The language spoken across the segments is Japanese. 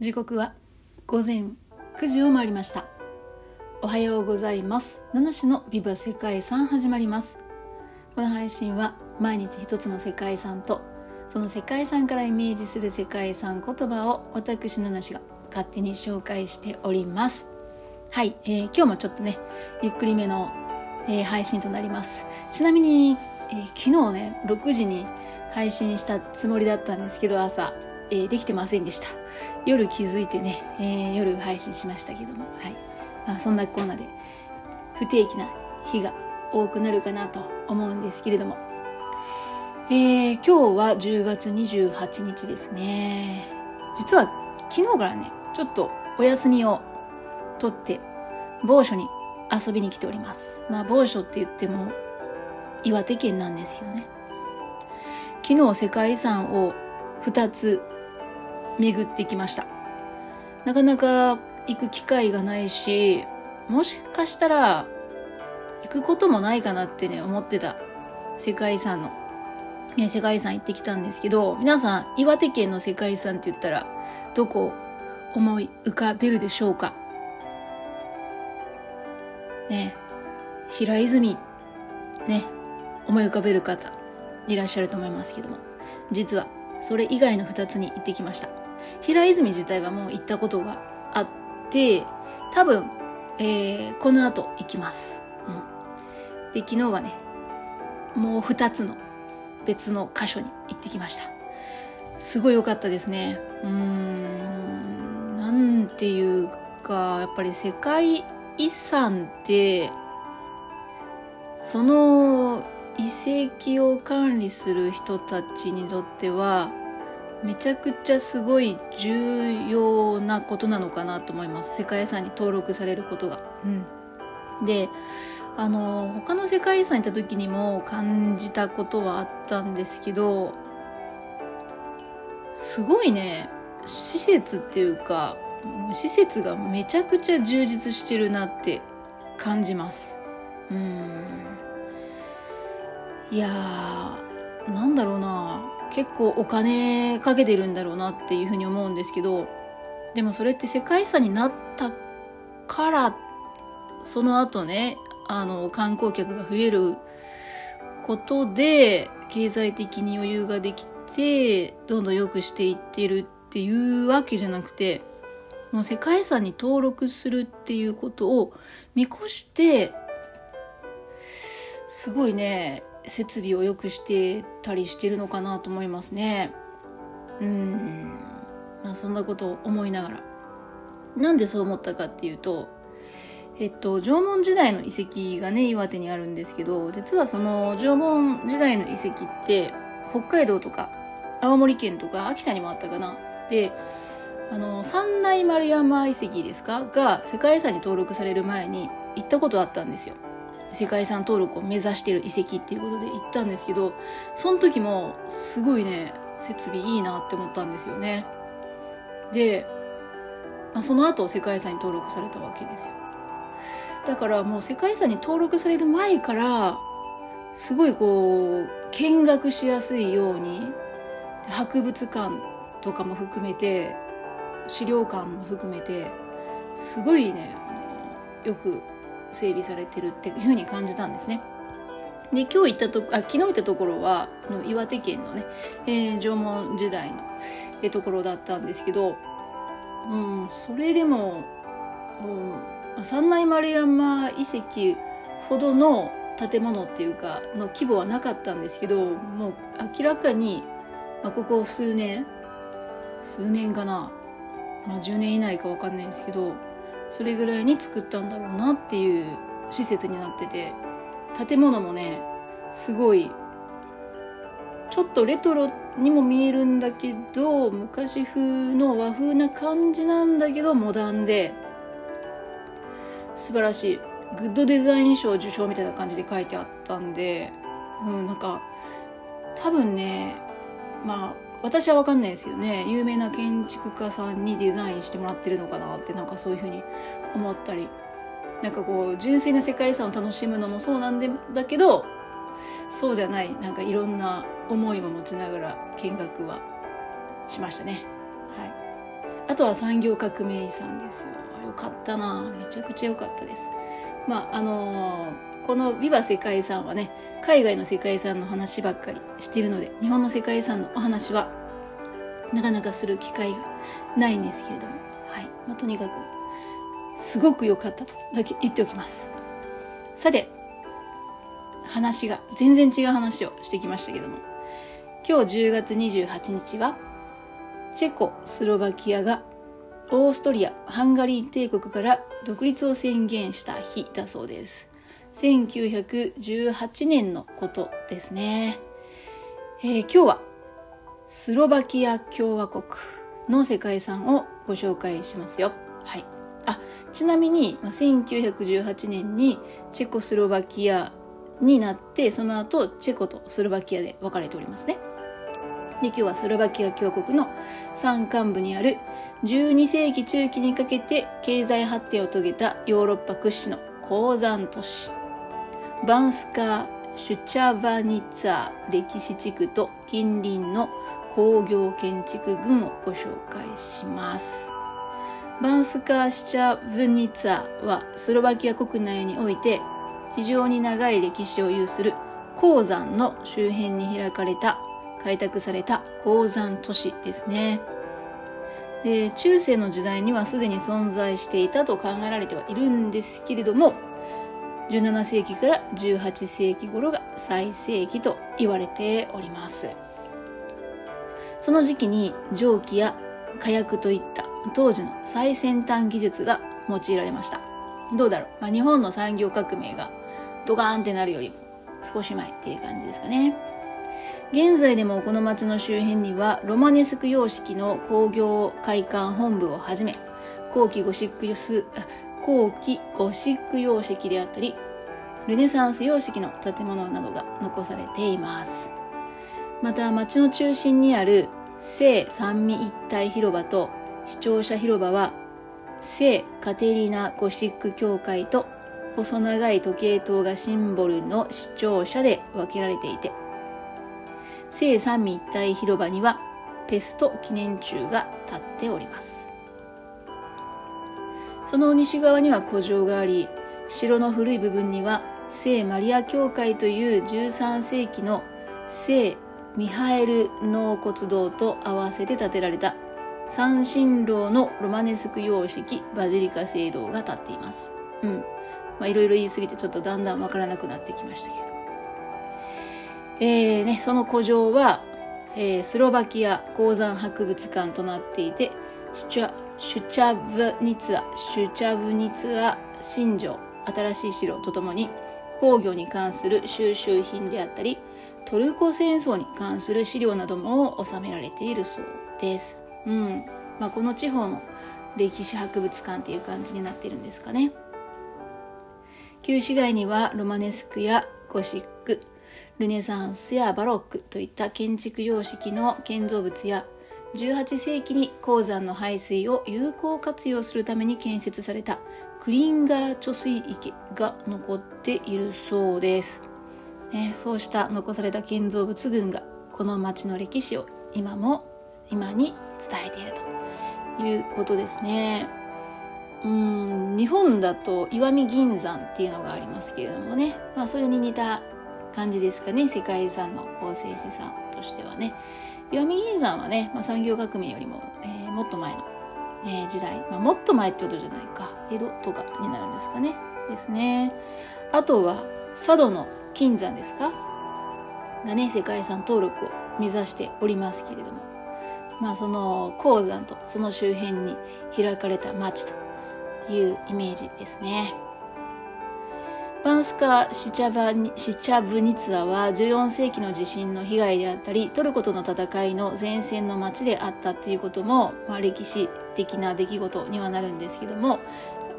時刻は午前9時を回りました。おはようございます。七種のビバ世界遺産始まります。この配信は毎日一つの世界遺産とその世界遺産からイメージする世界遺産言葉を私七種が勝手に紹介しております。はい、えー、今日もちょっとねゆっくりめの、えー、配信となります。ちなみに、えー、昨日ね6時に配信したつもりだったんですけど朝。えー、できてませんでした。夜気づいてね、えー、夜配信しましたけども。はい、まあ、そんなコーナーで不定期な日が多くなるかなと思うんですけれども、えー、今日は10月28日ですね。実は昨日からねちょっとお休みを取って某所に遊びに来ております。まあ某所って言っても岩手県なんですけどね。昨日世界遺産を2つ巡ってきました。なかなか行く機会がないし、もしかしたら行くこともないかなってね、思ってた世界遺産の、ね、世界遺産行ってきたんですけど、皆さん岩手県の世界遺産って言ったらどこ思い浮かべるでしょうか？ね、平泉、ね、思い浮かべる方いらっしゃると思いますけども、実はそれ以外の2つに行ってきました。平泉自体はもう行ったことがあって、多分、えー、この後行きます。うん。で、昨日はね、もう2つの別の箇所に行ってきました。すごい良かったですね。うーん、なんていうか、やっぱり世界遺産って、その遺跡を管理する人たちにとってはめちゃくちゃすごい重要なことなのかなと思います世界遺産に登録されることが。うん、であの他の世界遺産行った時にも感じたことはあったんですけどすごいね施設っていうか施設がめちゃくちゃ充実してるなって感じます。うんいやー、なんだろうな。結構お金かけてるんだろうなっていうふうに思うんですけど、でもそれって世界遺産になったから、その後ね、あの、観光客が増えることで、経済的に余裕ができて、どんどん良くしていってるっていうわけじゃなくて、もう世界遺産に登録するっていうことを見越して、すごいね、設備を良くしてたりしてるのかなと思いますね。うん。まあ、そんなことを思いながら。なんでそう思ったかっていうと、えっと、縄文時代の遺跡がね、岩手にあるんですけど、実はその縄文時代の遺跡って、北海道とか、青森県とか、秋田にもあったかな。で、あの、三内丸山遺跡ですか？が世界遺産に登録される前に行ったことあったんですよ。世界遺産登録を目指してる遺跡っていうことで行ったんですけど、その時もすごいね、設備いいなって思ったんですよね。で、まあ、その後世界遺産に登録されたわけですよ。だからもう世界遺産に登録される前から、すごいこう、見学しやすいように、博物館とかも含めて、資料館も含めて、すごいね、あのよく整備されてるっていうふうに感じたんですね。で、今日行ったとあ、昨日行ったところは、あの岩手県のね、えー、縄文時代の、えー、ところだったんですけど、うん、それでも、うん、三内丸山遺跡ほどの建物っていうか、の規模はなかったんですけど、もう明らかに、まあ、ここ数年、数年かな、まあ10年以内かわかんないですけど、それぐらいに作ったんだろうなっていう施設になってて建物もねすごいちょっとレトロにも見えるんだけど昔風の和風な感じなんだけどモダンで素晴らしい。グッドデザイン賞受賞みたいな感じで書いてあったんでうんなんか多分ねまあ私は分かんないですけどね有名な建築家さんにデザインしてもらってるのかなってなんかそういうふうに思ったりなんかこう純粋な世界遺産を楽しむのもそうなんでだけどそうじゃないなんかいろんな思いも持ちながら見学はしましたね。はい。あとは産業革命遺産ですよ。あれよかったな。めちゃくちゃ良かったです。まああのー、この「ビバ世界遺産」はね海外の世界遺産の話ばっかりしているので日本の世界遺産のお話はなかなかする機会がないんですけれども、はい。まあ、とにかくすごく良かったとだけ言っておきます。さて話が全然違う話をしてきましたけども。今日10月28日はチェコスロバキアがオーストリアハンガリー帝国から独立を宣言した日だそうです。1918年のことですね、えー、今日はスロバキア共和国の世界遺産をご紹介しますよ。はい。あちなみに、まあ、1918年にチェコスロバキアになってその後チェコとスロバキアで分かれておりますね。で今日はスロバキア共和国の山間部にある12世紀中期にかけて経済発展を遂げたヨーロッパ屈指の鉱山都市。バンスカー・シュチャバニツァ歴史地区と近隣の工業建築群をご紹介します。バンスカー・シチャブニツァはスロバキア国内において非常に長い歴史を有する鉱山の周辺に開かれた開拓された鉱山都市ですね。で中世の時代にはすでに存在していたと考えられてはいるんですけれども17世紀から18世紀頃が最盛期と言われております。その時期に蒸気や火薬といった当時の最先端技術が用いられました。どうだろう、まあ、日本の産業革命がドカーンってなるよりも少し前っていう感じですかね。現在でもこの町の周辺にはロマネスク様式の工業会館本部をはじめ後期ゴシック後期ゴシック様式であったりルネサンス様式の建物などが残されています。また町の中心にある聖三味一体広場と視聴者広場は聖カテリナゴシック教会と細長い時計塔がシンボルの視聴者で分けられていて聖三位一体広場にはペスト記念柱が立っております。その西側には古城があり城の古い部分には聖マリア教会という13世紀の聖ミハエル納骨堂と合わせて建てられた三神楼のロマネスク様式バジリカ聖堂が建っています。うん。まあいろいろ言い過ぎてちょっとだんだんわからなくなってきましたけど。えー、ね、その古城は、えー、スロバキア鉱山博物館となっていて、シュチャシュチャブニツア、シュチャブニツア新城、新しい城とともに工業に関する収集品であったり、トルコ戦争に関する資料なども収められているそうです。うん。まあ、この地方の歴史博物館っていう感じになってるんですかね。旧市街にはロマネスクやゴシック、ルネサンスやバロックといった建築様式の建造物や18世紀に鉱山の排水を有効活用するために建設されたクリンガー貯水池が残っているそうです、ね、そうした残された建造物群がこの町の歴史を今も今に伝えているということですね。うん日本だと石見銀山っていうのがありますけれどもね、まあ、それに似た感じですかね。世界遺産の構成資産としてはね。石見銀山はね、まあ、産業革命よりも、えー、もっと前の、えー、時代、まあ、もっと前ってことじゃないか。江戸とかになるんですかね。ですね。あとは佐渡の金山ですか。がね世界遺産登録を目指しておりますけれども。まあその鉱山とその周辺に開かれた町というイメージですね。バンスカ・シチャバシチャブニツァは14世紀の地震の被害であったりトルコとの戦いの前線の町であったっていうことも、まあ、歴史的な出来事にはなるんですけども、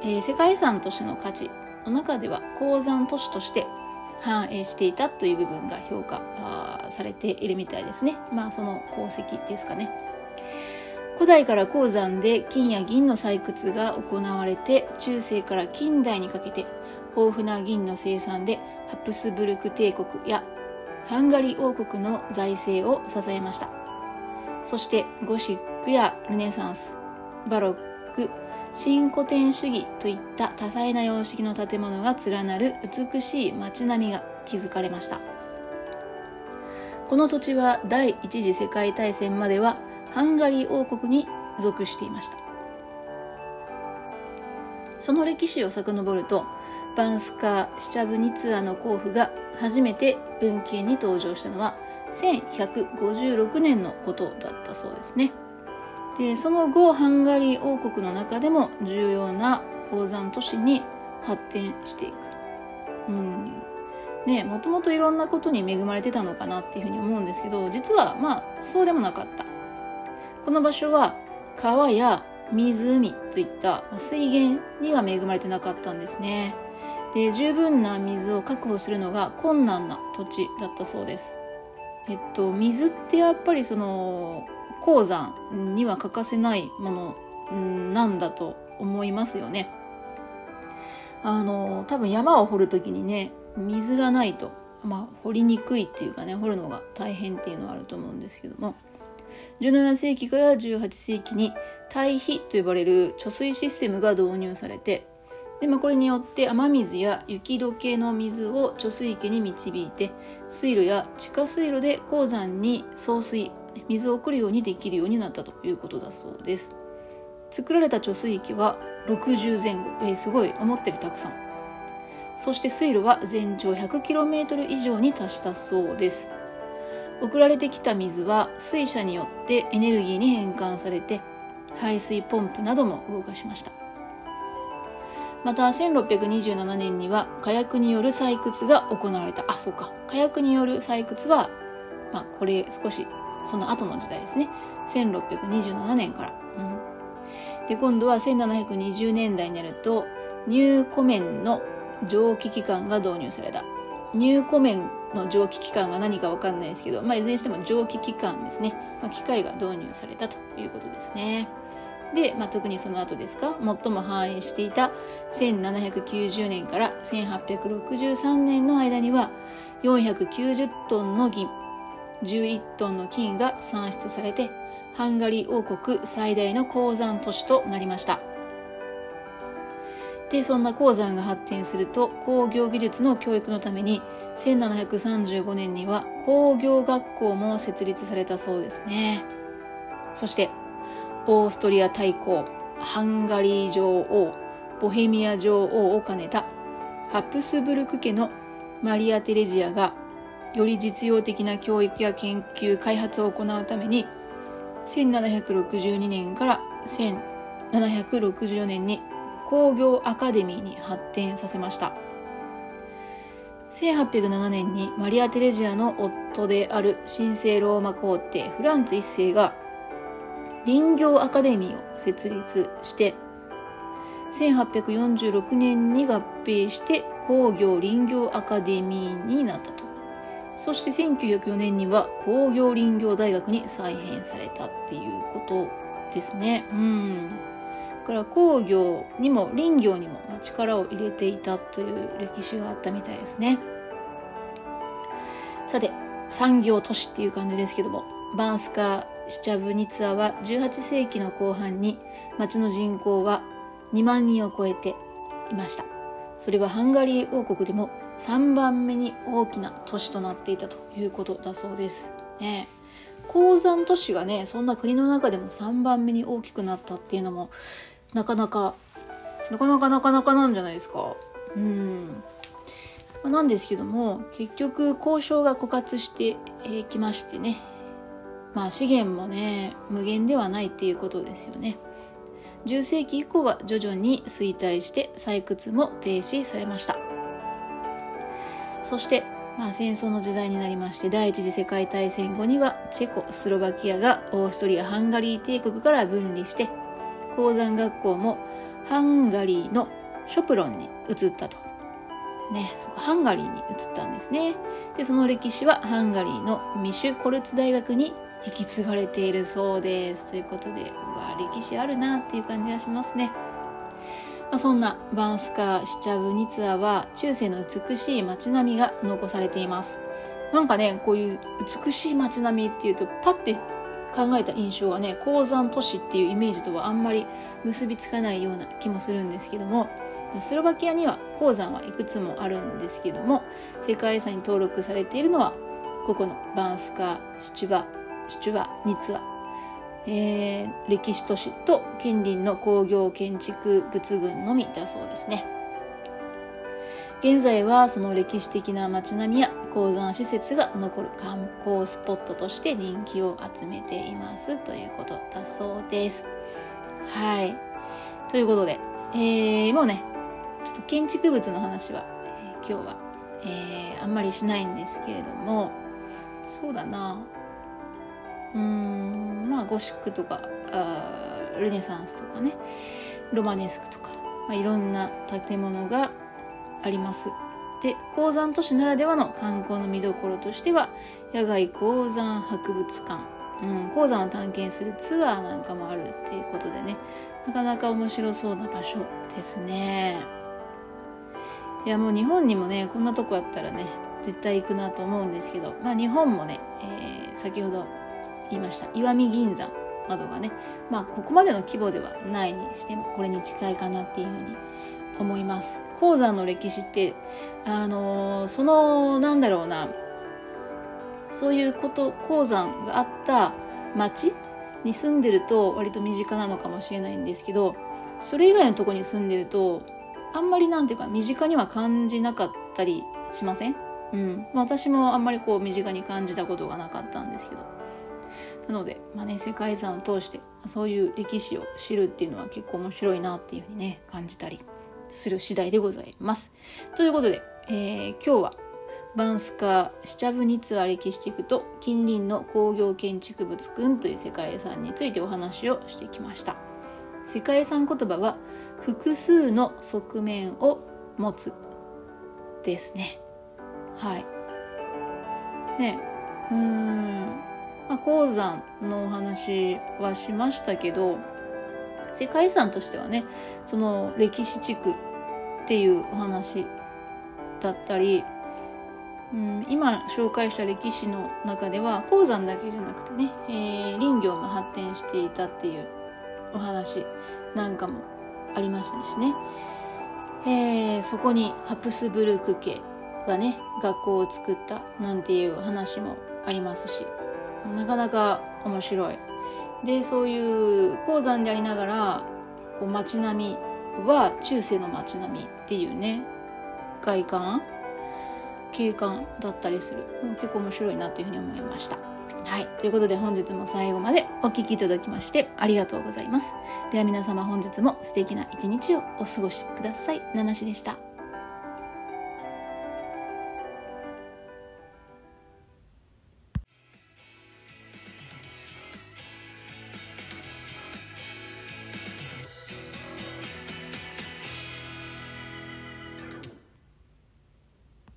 えー、世界遺産としての価値の中では鉱山都市として反映していたという部分が評価されているみたいですね。まあその功績ですかね。古代から鉱山で金や銀の採掘が行われて中世から近代にかけて豊富な銀の生産でハプスブルク帝国やハンガリー王国の財政を支えました。そしてゴシックやルネサンスバロック新古典主義といった多彩な様式の建物が連なる美しい街並みが築かれました。この土地は第一次世界大戦まではハンガリー王国に属していました。その歴史を遡るとバンスカー・シチャブニツアの候補が初めて文献に登場したのは1156年のことだったそうですね。で、その後、ハンガリー王国の中でも重要な鉱山都市に発展していく。うん。ね、もともといろんなことに恵まれてたのかなっていうふうに思うんですけど、実はまあそうでもなかった。この場所は川や湖といった水源には恵まれてなかったんですね。で、十分な水を確保するのが困難な土地だったそうです。えっと、水ってやっぱりその鉱山には欠かせないものなんだと思いますよね。あの、多分山を掘るときにね、水がないと、まあ、掘りにくいっていうかね、掘るのが大変っていうのはあると思うんですけども、17世紀から18世紀に対比と呼ばれる貯水システムが導入されて、で、まあ、これによって雨水や雪解けの水を貯水池に導いて水路や地下水路で鉱山に送水水を送るようにできるようになったということだそうです。作られた貯水池は60前後、えー、すごい思ったよりたくさん。そして水路は全長 100km 以上に達したそうです。送られてきた水は水車によってエネルギーに変換されて排水ポンプなども動かしました。また1627年には火薬による採掘が行われた。あ、そうか。火薬による採掘は、まあ、これ少し、その後の時代ですね。1627年から。うん、で、今度は1720年代になると、入湖面の蒸気機関が導入された。入湖面の蒸気機関が何かわかんないですけど、まあ、いずれにしても蒸気機関ですね。まあ、機械が導入されたということですね。で、まあ、特にその後ですか？最も繁栄していた1790年から1863年の間には490トンの銀11トンの金が産出されてハンガリー王国最大の鉱山都市となりました。でそんな鉱山が発展すると工業技術の教育のために1735年には工業学校も設立されたそうですね。そしてオーストリア大公、ハンガリー女王、ボヘミア女王を兼ねたハプスブルク家のマリア・テレジアがより実用的な教育や研究、開発を行うために1762年から1764年に工業アカデミーに発展させました。1807年にマリア・テレジアの夫である神聖ローマ皇帝フランツ一世が林業アカデミーを設立して1846年に合併して工業林業アカデミーになったと。そして1904年には工業林業大学に再編されたっていうことですね。うん。だから工業にも林業にも力を入れていたという歴史があったみたいですね。さて産業都市っていう感じですけどもバンスカシチャブニツァは18世紀の後半に町の人口は2万人を超えていました。それはハンガリー王国でも3番目に大きな都市となっていたということだそうです。ね鉱山都市がね、そんな国の中でも3番目に大きくなったっていうのも、なかなか、なかなかなかなかなんじゃないですか。うん。なんですけども、結局交渉が枯渇してきましてね、まあ資源もね、無限ではないっていうことですよね。10世紀以降は徐々に衰退して採掘も停止されました。そして、まあ、戦争の時代になりまして第一次世界大戦後にはチェコスロバキアがオーストリア・ハンガリー帝国から分離して鉱山学校もハンガリーのショプロンに移ったと。ね、そこハンガリーに移ったんですね。で、その歴史はハンガリーのミシュコルツ大学に引き継がれているそうです。ということで、うわ、歴史あるなっていう感じがしますね。まあ、そんなバンスカー・シチャブニツァは中世の美しい街並みが残されています。なんかね、こういう美しい街並みっていうとパッて考えた印象はね鉱山都市っていうイメージとはあんまり結びつかないような気もするんですけどもスロバキアには鉱山はいくつもあるんですけども世界遺産に登録されているのはここのバンスカシチュバシチュバニツァ、えー、歴史都市と近隣の工業建築物群のみだそうですね。現在はその歴史的な街並みや鉱山施設が残る観光スポットとして人気を集めていますということだそうです。はい。ということで、えー、もうねちょっと建築物の話は、えー、今日は、えー、あんまりしないんですけれどもそうだな。うんまあゴシックとかあルネサンスとかねロマネスクとか、まあ、いろんな建物があります。で鉱山都市ならではの観光の見どころとしては野外鉱山博物館、うん、鉱山を探検するツアーなんかもあるっていうことでねなかなか面白そうな場所ですね。いやもう日本にもねこんなとこあったらね絶対行くなと思うんですけどまあ日本もね、えー、先ほど言いました石見銀山などがねまあここまでの規模ではないにしてもこれに近いかなっていうふうに思います鉱山の歴史ってあのー、そのなんだろうなそういうこと鉱山があった町に住んでると割と身近なのかもしれないんですけどそれ以外のとこに住んでるとあんまりなんていうか身近には感じなかったりしません？うん。私もあんまりこう身近に感じたことがなかったんですけど。なので、まあね、世界遺産を通してそういう歴史を知るっていうのは結構面白いなっていうふうにね感じたりする次第でございます。ということで、えー、今日はバンスカー・シチャブニツァ歴史地区と近隣の工業建築物群という世界遺産についてお話をしてきました。世界遺産言葉は複数の側面を持つですね。はい。ね、うん、まあ、鉱山のお話はしましたけど、世界遺産としてはねその歴史地区っていうお話だったり、うん、今紹介した歴史の中では鉱山だけじゃなくてね、えー、林業も発展していたっていうお話なんかもありましたしね、えー、そこにハプスブルク家がね学校を作ったなんていう話もありますし。なかなか面白い。でそういう鉱山でありながらこう街並みは中世の街並みっていうね外観景観だったりする。結構面白いなというふうに思いました。はい。ということで本日も最後までお聴きいただきましてありがとうございます。では皆様本日も素敵な一日をお過ごしください。七しでした。